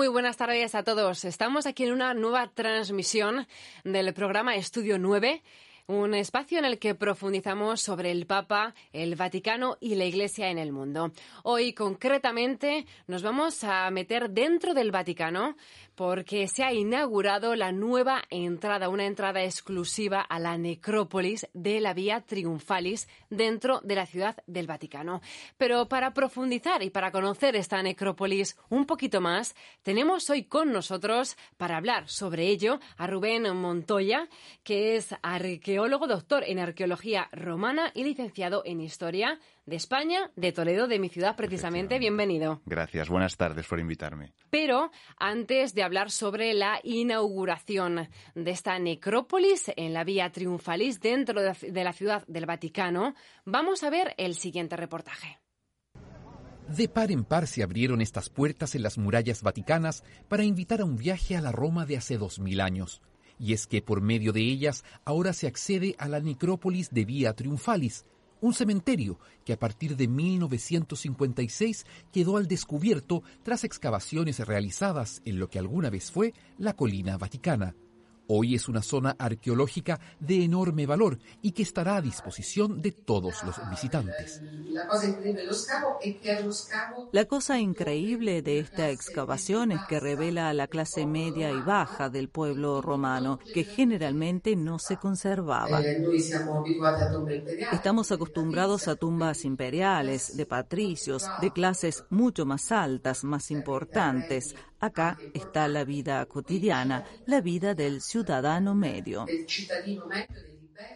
Muy buenas tardes a todos. Estamos aquí en una nueva transmisión del programa Estudio 9 un espacio en el que profundizamos sobre el Papa, el Vaticano y la Iglesia en el mundo. Hoy concretamente nos vamos a meter dentro del Vaticano porque se ha inaugurado la nueva entrada, una entrada exclusiva a la necrópolis de la Vía Triunfalis dentro de la ciudad del Vaticano. Pero para profundizar y para conocer esta necrópolis un poquito más, tenemos hoy con nosotros para hablar sobre ello a Rubén Montoya, que es arqueólogo, doctor en arqueología romana y licenciado en historia de España, de Toledo, de mi ciudad precisamente. Bienvenido. Gracias, buenas tardes por invitarme. Pero antes de hablar sobre la inauguración de esta necrópolis en la Vía Triunfalis dentro de la ciudad del Vaticano, vamos a ver el siguiente reportaje. De par en par se abrieron estas puertas en las murallas vaticanas para invitar a un viaje a la Roma de hace dos mil años. Y es que por medio de ellas ahora se accede a la necrópolis de Vía Triunfalis, un cementerio que a partir de 1956 quedó al descubierto tras excavaciones realizadas en lo que alguna vez fue la colina vaticana. Hoy es una zona arqueológica de enorme valor y que estará a disposición de todos los visitantes. La cosa increíble de esta excavación es que revela la clase media y baja del pueblo romano, que generalmente no se conservaba. Estamos acostumbrados a tumbas imperiales, de patricios, de clases mucho más altas, más importantes, Acá está la vida cotidiana, la vida del ciudadano medio.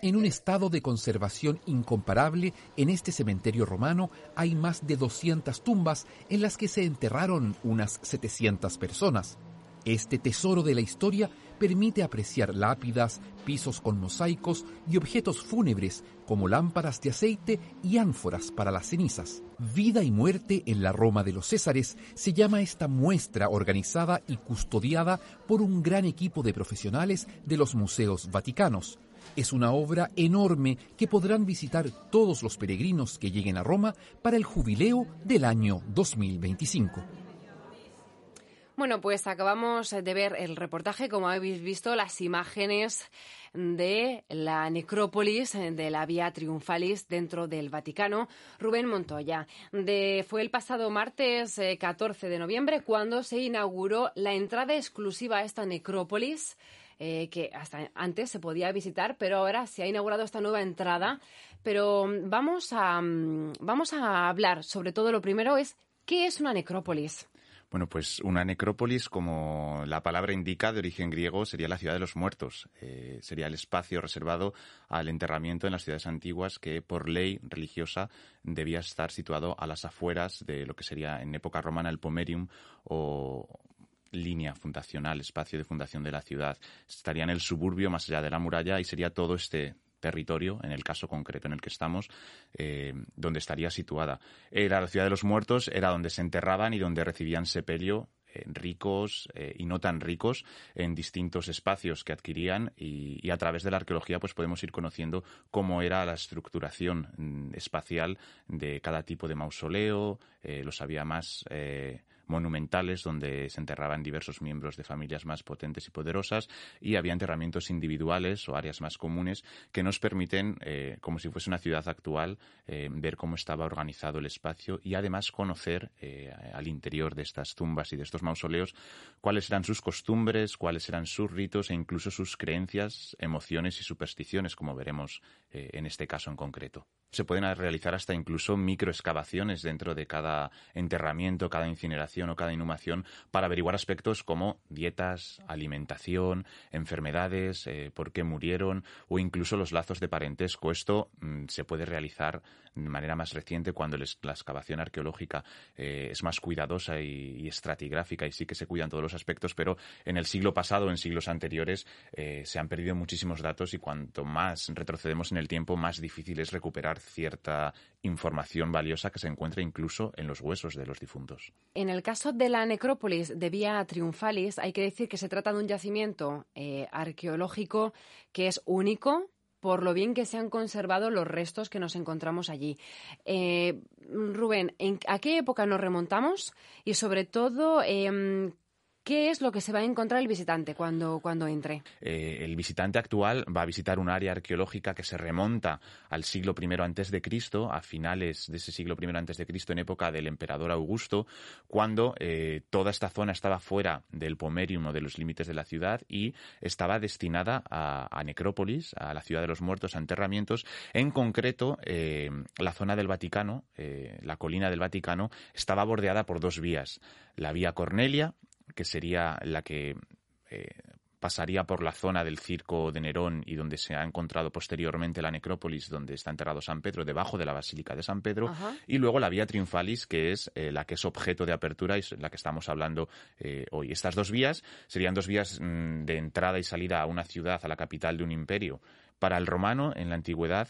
En un estado de conservación incomparable, en este cementerio romano hay más de 200 tumbas en las que se enterraron unas 700 personas. Este tesoro de la historia permite apreciar lápidas, pisos con mosaicos y objetos fúnebres como lámparas de aceite y ánforas para las cenizas. Vida y muerte en la Roma de los Césares se llama esta muestra organizada y custodiada por un gran equipo de profesionales de los museos vaticanos. Es una obra enorme que podrán visitar todos los peregrinos que lleguen a Roma para el jubileo del año 2025. Bueno, pues acabamos de ver el reportaje, como habéis visto, las imágenes de la necrópolis de la Vía Triunfalis dentro del Vaticano. Rubén Montoya, fue el pasado martes 14 eh, de noviembre cuando se inauguró la entrada exclusiva a esta necrópolis. Eh, que hasta antes se podía visitar, pero ahora se ha inaugurado esta nueva entrada. Pero vamos a, mm, vamos a hablar sobre todo lo primero es, ¿qué es una necrópolis? Bueno, pues una necrópolis, como la palabra indica, de origen griego, sería la ciudad de los muertos. Eh, sería el espacio reservado al enterramiento en las ciudades antiguas que, por ley religiosa, debía estar situado a las afueras de lo que sería en época romana el pomerium o línea fundacional, espacio de fundación de la ciudad. Estaría en el suburbio más allá de la muralla y sería todo este territorio, en el caso concreto en el que estamos, eh, donde estaría situada. Era la ciudad de los muertos, era donde se enterraban y donde recibían sepelio eh, ricos eh, y no tan ricos en distintos espacios que adquirían y, a través de la arqueología pues podemos ir conociendo cómo era la estructuración mm, espacial de cada tipo de mausoleo, los había más monumentales donde se enterraban diversos miembros de familias más potentes y poderosas y había enterramientos individuales o áreas más comunes que nos permiten, eh, como si fuese una ciudad actual, eh, ver cómo estaba organizado el espacio y además conocer eh, al interior de estas tumbas y de estos mausoleos cuáles eran sus costumbres, cuáles eran sus ritos e incluso sus creencias, emociones y supersticiones, como veremos en este caso en concreto se pueden realizar hasta incluso microexcavaciones dentro de cada enterramiento, cada incineración o cada inhumación para averiguar aspectos como dietas, alimentación, enfermedades, eh, por qué murieron o incluso los lazos de parentesco. Esto mm, se puede realizar de manera más reciente cuando la excavación arqueológica eh, es más cuidadosa y, estratigráfica y sí que se cuidan todos los aspectos, pero en el siglo pasado, en siglos anteriores, eh, se han perdido muchísimos datos y cuanto más retrocedemos en el tiempo, más difícil es recuperar cierta información valiosa que se encuentra incluso en los huesos de los difuntos. En el caso de la necrópolis de Vía Triunfalis, hay que decir que se trata de un yacimiento eh, arqueológico que es único, por lo bien que se han conservado los restos que nos encontramos allí. Eh, Rubén, ¿a qué época nos remontamos? Y sobre todo, em, ¿Qué es lo que se va a encontrar el visitante cuando, cuando entre? Eh, el visitante actual va a visitar un área arqueológica que se remonta al siglo I antes de Cristo, a finales de ese siglo I antes de Cristo, en época del emperador Augusto, cuando eh, toda esta zona estaba fuera del pomerium o de los límites de la ciudad y estaba destinada a, necrópolis, a la ciudad de los muertos, a enterramientos. En concreto, eh, la zona del Vaticano, la colina del Vaticano, estaba bordeada por dos vías. La vía Cornelia, que sería la que eh, pasaría por la zona del circo de Nerón y donde se ha encontrado posteriormente la necrópolis donde está enterrado San Pedro, debajo de la Basílica de San Pedro, y luego la vía Triunfalis, que es eh, la que es objeto de apertura y es la que estamos hablando eh, hoy. Estas dos vías serían dos vías mm, de entrada y salida a una ciudad, a la capital de un imperio. Para el romano, en la antigüedad,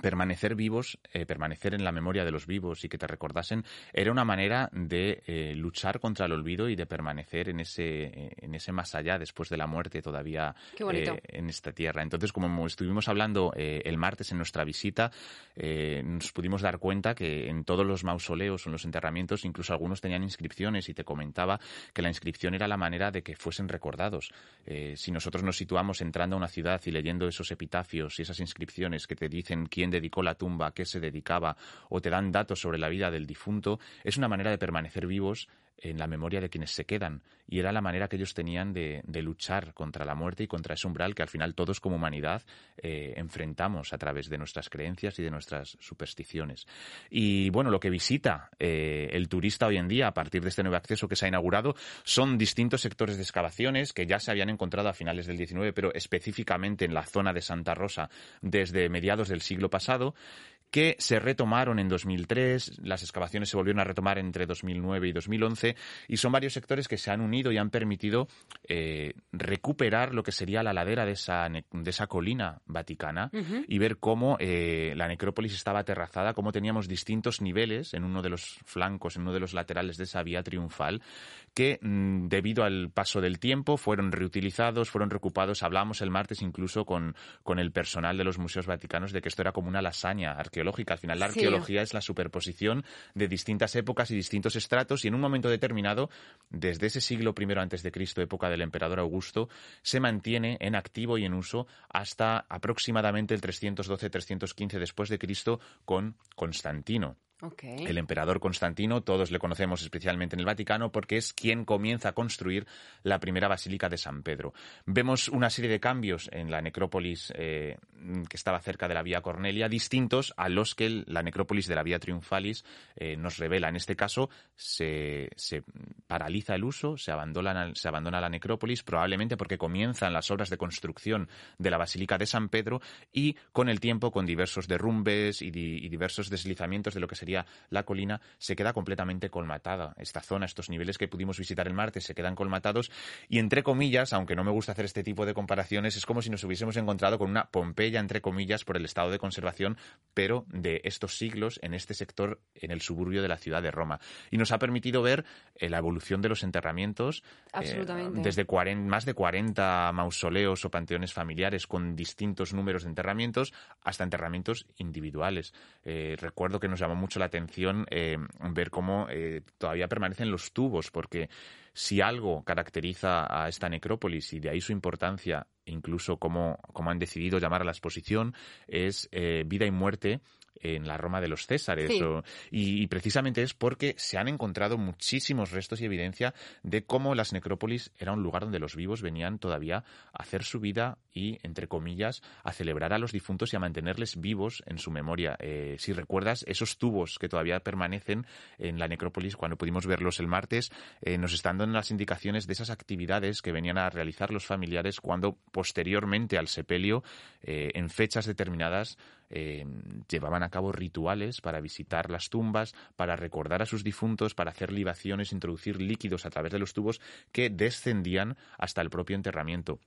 permanecer vivos, eh, permanecer en la memoria de los vivos y que te recordasen, era una manera de eh, luchar contra el olvido y de permanecer en ese, eh, en ese más allá después de la muerte todavía en esta tierra. Entonces, como estuvimos hablando el martes en nuestra visita, nos pudimos dar cuenta que en todos los mausoleos o en los enterramientos, incluso algunos tenían inscripciones y te comentaba que la inscripción era la manera de que fuesen recordados. si nosotros nos situamos entrando a una ciudad y leyendo esos epitafios y esas inscripciones que te dicen quién quién dedicó la tumba, a qué se dedicaba, o te dan datos sobre la vida del difunto, es una manera de permanecer vivos en la memoria de quienes se quedan. Y era la manera que ellos tenían de, luchar contra la muerte y contra ese umbral que al final todos como humanidad eh, enfrentamos a través de nuestras creencias y de nuestras supersticiones. Y bueno, lo que visita eh, el turista hoy en día a partir de este nuevo acceso que se ha inaugurado son distintos sectores de excavaciones que ya se habían encontrado a finales del XIX, pero específicamente en la zona de Santa Rosa desde mediados del siglo pasado que se retomaron en 2003, las excavaciones se volvieron a retomar entre 2009 y 2011, y son varios sectores que se han unido y han permitido eh, recuperar lo que sería la ladera de esa, de esa colina vaticana y ver cómo eh, la necrópolis estaba aterrazada, cómo teníamos distintos niveles en uno de los flancos, en uno de los laterales de esa vía triunfal, que mm, debido al paso del tiempo fueron reutilizados, fueron reocupados. Hablamos el martes incluso con, con el personal de los museos vaticanos de que esto era como una lasaña arqueológica al final la arqueología es la superposición de distintas épocas y distintos estratos y en un momento determinado, desde ese siglo I antes de Cristo, época del emperador Augusto, se mantiene en activo y en uso hasta aproximadamente el 312-315 después de Cristo con Constantino. El emperador Constantino, todos le conocemos especialmente en el Vaticano porque es quien comienza a construir la primera basílica de San Pedro. Vemos una serie de cambios en la necrópolis eh, que estaba cerca de la Vía Cornelia, distintos a los que la necrópolis de la Vía Triunfalis eh, nos revela. En este caso, se, paraliza el uso, se abandona, se abandona la necrópolis, probablemente porque comienzan las obras de construcción de la Basílica de San Pedro y con el tiempo, con diversos derrumbes y diversos deslizamientos de lo que sería la colina, se queda completamente colmatada. Esta zona, estos niveles que pudimos visitar el martes, se quedan colmatados y, entre comillas, aunque no me gusta hacer este tipo de comparaciones, es como si nos hubiésemos encontrado con una Pompeya, entre comillas, por el estado de conservación, pero de estos siglos en este sector, en el suburbio de la ciudad de Roma. Y nos ha permitido ver eh, la evolución de los enterramientos eh, desde más de 40 mausoleos o panteones familiares con distintos números de enterramientos hasta enterramientos individuales. Eh, recuerdo que nos llamó mucho la atención eh, ver cómo eh, todavía permanecen los tubos, porque si algo caracteriza a esta necrópolis y de ahí su importancia, incluso como, como han decidido llamar a la exposición, es eh, vida y muerte en la Roma de los Césares. y, precisamente es porque se han encontrado muchísimos restos y evidencia de cómo las necrópolis era un lugar donde los vivos venían todavía a hacer su vida y, entre comillas, a celebrar a los difuntos y a mantenerles vivos en su memoria. Eh, si recuerdas, esos tubos que todavía permanecen en la necrópolis, cuando pudimos verlos el martes, eh, nos están dando las indicaciones de esas actividades que venían a realizar los familiares cuando posteriormente al sepelio, eh, en fechas determinadas, eh, llevaban a cabo rituales para visitar las tumbas, para recordar a sus difuntos, para hacer libaciones, introducir líquidos a través de los tubos que descendían hasta el propio enterramiento.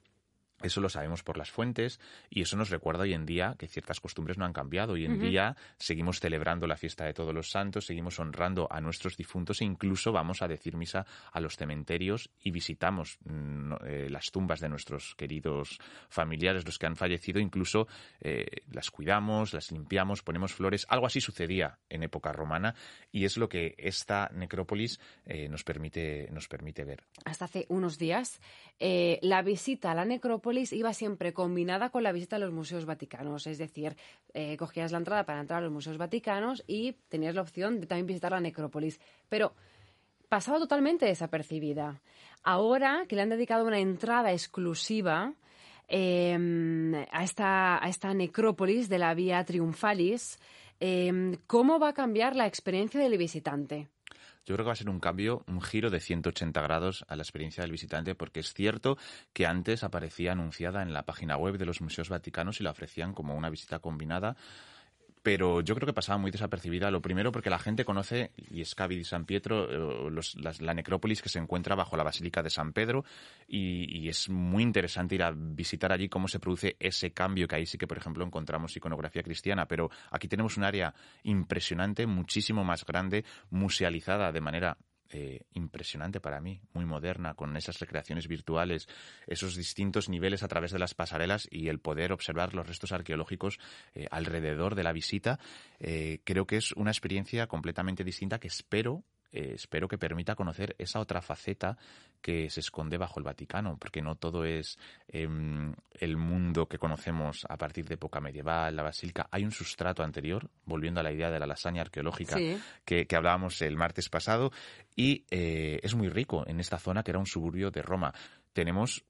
Eso lo sabemos por las fuentes y eso nos recuerda hoy en día que ciertas costumbres no han cambiado. Hoy en día seguimos celebrando la fiesta de todos los santos, seguimos honrando a nuestros difuntos e incluso vamos a decir misa a los cementerios y visitamos mm, eh, las tumbas de nuestros queridos familiares, los que han fallecido, incluso eh, las cuidamos, las limpiamos, ponemos flores. Algo así sucedía en época romana y es lo que esta necrópolis eh, nos, permite, nos permite ver. Hasta hace unos días, la visita a la necrópolis iba siempre combinada con la visita a los museos vaticanos, es decir, eh, cogías la entrada para entrar a los museos vaticanos y tenías la opción de también visitar la necrópolis. Pero pasaba totalmente desapercibida. Ahora que le han dedicado una entrada exclusiva em, a, esta, a esta necrópolis de la Vía Triunfalis, em, ¿cómo va a cambiar la experiencia del visitante? Yo creo que va a ser un cambio, un giro de 180 grados a la experiencia del visitante, porque es cierto que antes aparecía anunciada en la página web de los museos vaticanos y la ofrecían como una visita combinada pero yo creo que pasaba muy desapercibida. Lo primero porque la gente conoce y Scavi y San Pietro, eh, la necrópolis que se encuentra bajo la Basílica de San Pedro y, es muy interesante ir a visitar allí cómo se produce ese cambio que ahí sí que, por ejemplo, encontramos iconografía cristiana, pero aquí tenemos un área impresionante, muchísimo más grande, musealizada de manera eh, impresionante para mí, muy moderna, con esas recreaciones virtuales, esos distintos niveles a través de las pasarelas y el poder observar los restos arqueológicos eh, alrededor de la visita, eh, creo que es una experiencia completamente distinta que espero eh, espero que permita conocer esa otra faceta que se esconde bajo el Vaticano, porque no todo es em, el mundo que conocemos a partir de época medieval, la basílica. Hay un sustrato anterior, volviendo a la idea de la lasaña arqueológica que, hablábamos el martes pasado, y eh, es muy rico en esta zona que era un suburbio de Roma. Tenemos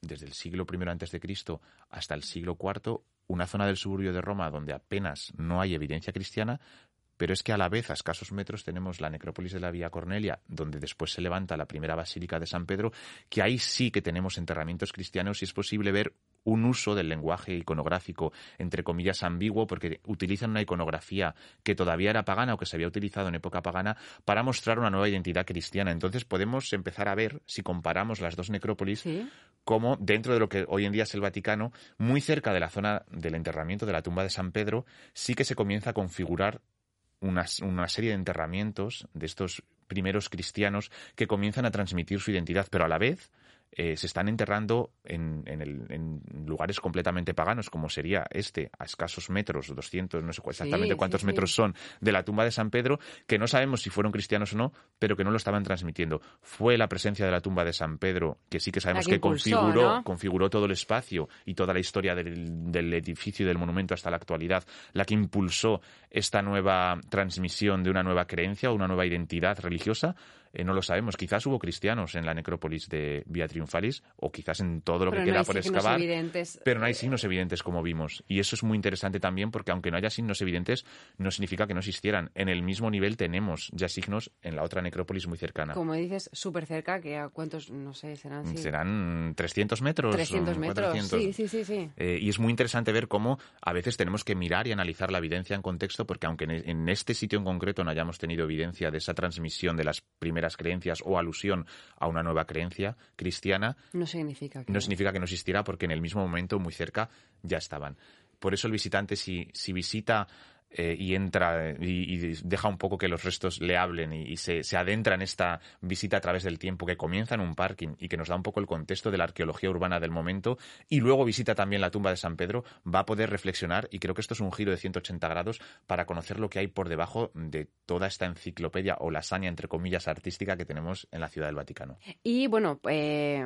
desde el siglo I antes de Cristo hasta el siglo IV una zona del suburbio de Roma donde apenas no hay evidencia cristiana, pero es que a la vez, a escasos metros, tenemos la necrópolis de la Vía Cornelia, donde después se levanta la primera basílica de San Pedro, que ahí sí que tenemos enterramientos cristianos y es posible ver un uso del lenguaje iconográfico, entre comillas, ambiguo, porque utilizan una iconografía que todavía era pagana o que se había utilizado en época pagana para mostrar una nueva identidad cristiana. Entonces podemos empezar a ver, si comparamos las dos necrópolis, cómo dentro de lo que hoy en día es el Vaticano, muy cerca de la zona del enterramiento de la tumba de San Pedro, sí que se comienza a configurar una, serie de enterramientos de estos primeros cristianos que comienzan a transmitir su identidad, pero a la vez eh, se están enterrando en, en, lugares completamente paganos, como sería este, a escasos metros, 200, no sé exactamente cuántos metros son, de la tumba de San Pedro, que no sabemos si fueron cristianos o no, pero que no lo estaban transmitiendo. Fue la presencia de la tumba de San Pedro, que sí que sabemos que, configuró, configuró todo el espacio y toda la historia del, del edificio y del monumento hasta la actualidad, la que impulsó esta nueva transmisión de una nueva creencia o una nueva identidad religiosa eh, no lo sabemos. Quizás hubo cristianos en la necrópolis de Vía Triunfalis o quizás en todo lo que queda por excavar. Pero no hay signos evidentes como vimos. Y eso es muy interesante también porque aunque no haya signos evidentes, no significa que no existieran. En el mismo nivel tenemos ya signos en la otra necrópolis muy cercana. Como dices, súper cerca, que a cuántos, no sé, serán... Serán 300 metros. 300 metros, sí, sí, sí. sí. Eh, y es muy interesante ver cómo a veces tenemos que mirar y analizar la evidencia en contexto porque aunque en este sitio en concreto no hayamos tenido evidencia de esa transmisión de las primeras creencias o alusión a una nueva creencia cristiana, no significa que no, significa que no existiera porque en el mismo momento, muy cerca, ya estaban. Por eso el visitante, si, si visita eh, y entra y, deja un poco que los restos le hablen y, se, se, adentra en esta visita a través del tiempo que comienza en un parking y que nos da un poco el contexto de la arqueología urbana del momento y luego visita también la tumba de San Pedro, va a poder reflexionar y creo que esto es un giro de 180 grados para conocer lo que hay por debajo de toda esta enciclopedia o lasaña, entre comillas, artística que tenemos en la Ciudad del Vaticano. Y bueno, eh,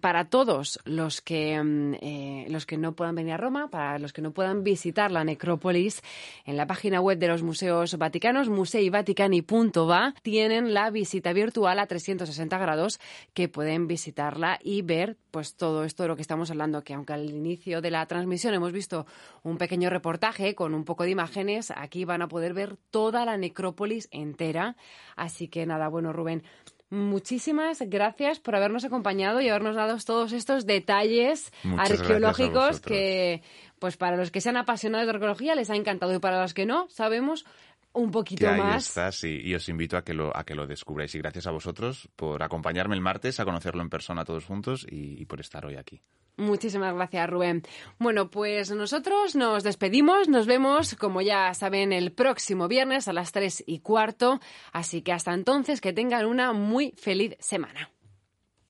para todos los que, mm, eh, los que no puedan venir a Roma, para los que no puedan visitar la necrópolis, en la página web de los museos vaticanos, museivaticani.va, tienen la visita virtual a 360 grados que pueden visitarla y ver pues todo esto de lo que estamos hablando, que aunque al inicio de la transmisión hemos visto un pequeño reportaje con un poco de imágenes, aquí van a poder ver toda la necrópolis entera. Así que nada, bueno, Rubén, muchísimas gracias por habernos acompañado y habernos dado todos estos detalles arqueológicos que pues para los que sean apasionados de arqueología les ha encantado y para los que no, sabemos un poquito ahí más. está, sí, y os invito a que, lo, a que lo descubráis. Y gracias a vosotros por acompañarme el martes, a conocerlo en persona todos juntos y, y por estar hoy aquí. Muchísimas gracias, Rubén. Bueno, pues nosotros nos despedimos. Nos vemos, como ya saben, el próximo viernes a las tres y cuarto. Así que hasta entonces, que tengan una muy feliz semana.